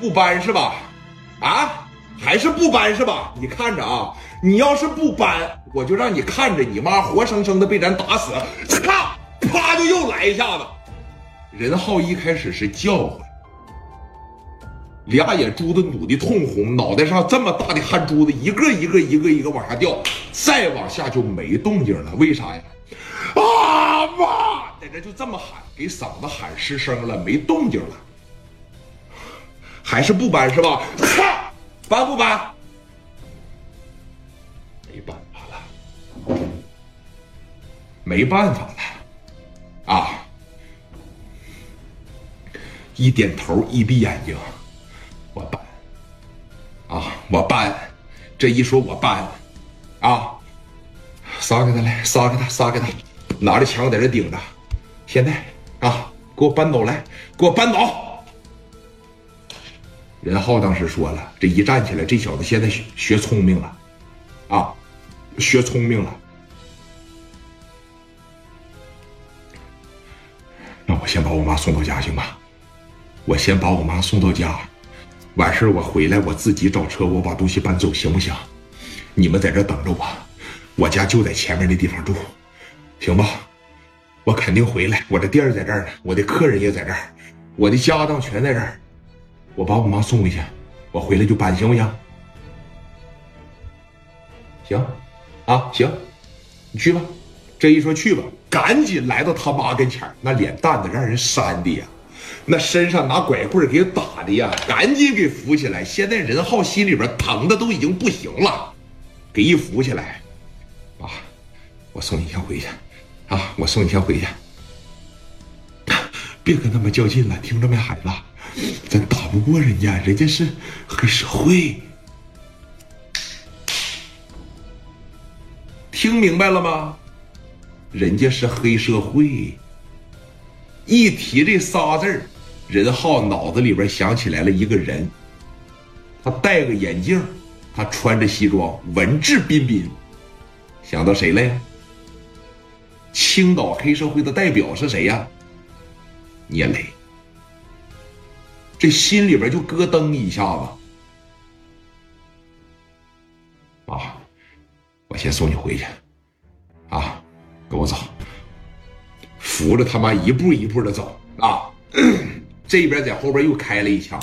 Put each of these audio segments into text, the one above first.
不搬是吧？啊，还是不搬是吧？你看着啊，你要是不搬，我就让你看着你妈活生生的被咱打死，嚓，啪就又来一下子。任浩一开始是叫唤，俩眼珠子努的通红，脑袋上这么大的汗珠子一个一个一个一个往下掉，再往下就没动静了。为啥呀？啊妈！在这就这么喊，给嗓子喊失声了，没动静了。还是不搬是吧？操，搬不搬？没办法了，没办法了，啊！一点头，一闭眼睛，我搬，啊，我搬。这一说，我搬，啊，撒给他来，撒给他，撒给他，拿着枪在这顶着。现在啊，给我搬走来，给我搬走。任浩当时说了，这一站起来，这小子现在学聪明了，啊，学聪明了。那我先把我妈送到家行吧？我先把我妈送到家，完事我回来我自己找车，我把东西搬走，行不行？你们在这等着我，我家就在前面那地方住，行吧？我肯定回来，我这店在这儿呢，我的客人也在这儿，我的家当全在这儿。我把我妈送回去，我回来就搬，行不行？行，啊行，你去吧。这一说去吧，赶紧来到他妈跟前那脸蛋子让人扇的呀。那身上拿拐棍给打的呀，赶紧给扶起来。现在任浩心里边疼的都已经不行了，给一扶起来，爸，我送你先回去，啊，我送你先回去，别跟他们较劲了，听着没，孩子，咱打不过人家，人家是黑社会，听明白了吗？人家是黑社会。一提这仨字儿。任浩脑子里边想起来了一个人，他戴个眼镜，他穿着西装，文质彬彬。想到谁了呀？青岛黑社会的代表是谁呀？聂磊。这心里边就咯噔一下子。啊，我先送你回去。啊，跟我走，扶着他妈一步一步的走啊。这边在后边又开了一枪，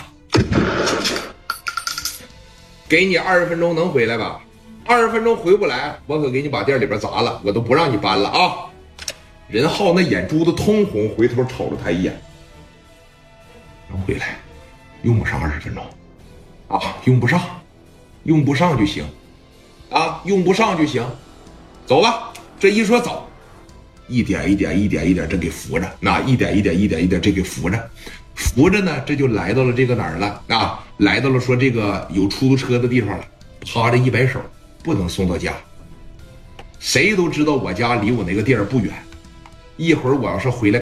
给你二十分钟能回来吧？二十分钟回不来，我可给你把店里边砸了，我都不让你搬了啊！任浩那眼珠子通红，回头瞅了他一眼，能回来，用不上二十分钟，啊，用不上，用不上就行，啊，用不上就行，走吧。这一说走，一点一点一点一点这给扶着，那一点一点一点一点这给扶着。扶着呢，这就来到了这个哪儿了啊？来到了说这个有出租车的地方了。趴着一摆手，不能送到家。谁都知道我家离我那个地儿不远，一会儿我要是回来。